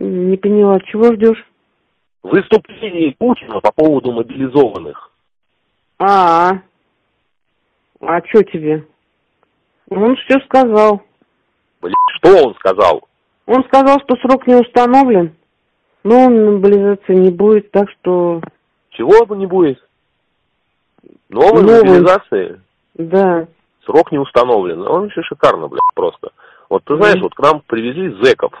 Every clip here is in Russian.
поняла. Чего ждешь? Выступление Путина по поводу мобилизованных. А, -а, -а. а что тебе? Он все сказал. Блин, что он сказал? Он сказал, что срок не установлен, но мобилизации не будет, так что... Чего не будет? Новой Новый. мобилизации? Да. Срок не установлен. Он еще шикарно, блядь, просто. Вот ты знаешь, Мгм. вот к нам привезли зэков.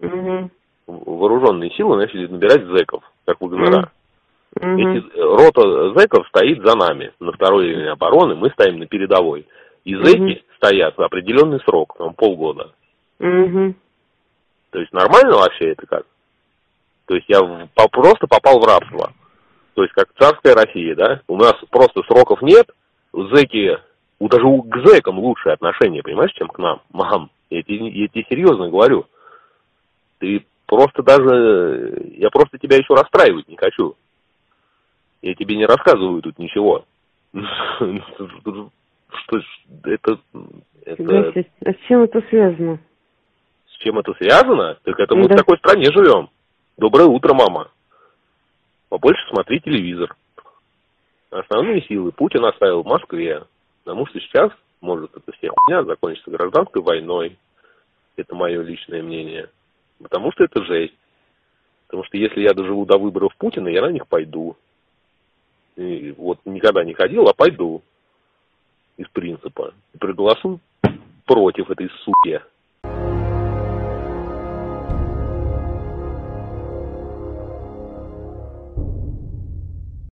Угу. Вооруженные силы начали набирать зэков, как ВГНР. Мгм. Эти, э, рота зэков стоит за нами на второй линии обороны, мы стоим на передовой. И зэки стоят на определенный срок, там полгода. Угу. То есть нормально вообще это как? То есть я в- по- просто попал в рабство. То есть как царская Россия, да? У нас просто сроков нет, зэки, у, даже у, к зэкам лучшее отношение, понимаешь, чем к нам. Мам, я тебе, я тебе серьезно говорю. Ты просто даже, я просто тебя еще расстраивать не хочу. Я тебе не рассказываю тут ничего. Что это. А с чем это связано? с чем это связано? Так это мы в такой стране живем. Доброе утро, мама. Побольше смотри телевизор. Основные силы Путин оставил в Москве. Потому что сейчас может эта вся хуйня закончиться гражданской войной. Это мое личное мнение. Потому что это жесть. Потому что если я доживу до выборов Путина, я на них пойду. И вот никогда не ходил, а пойду. Из принципа. И проголосую против этой суки.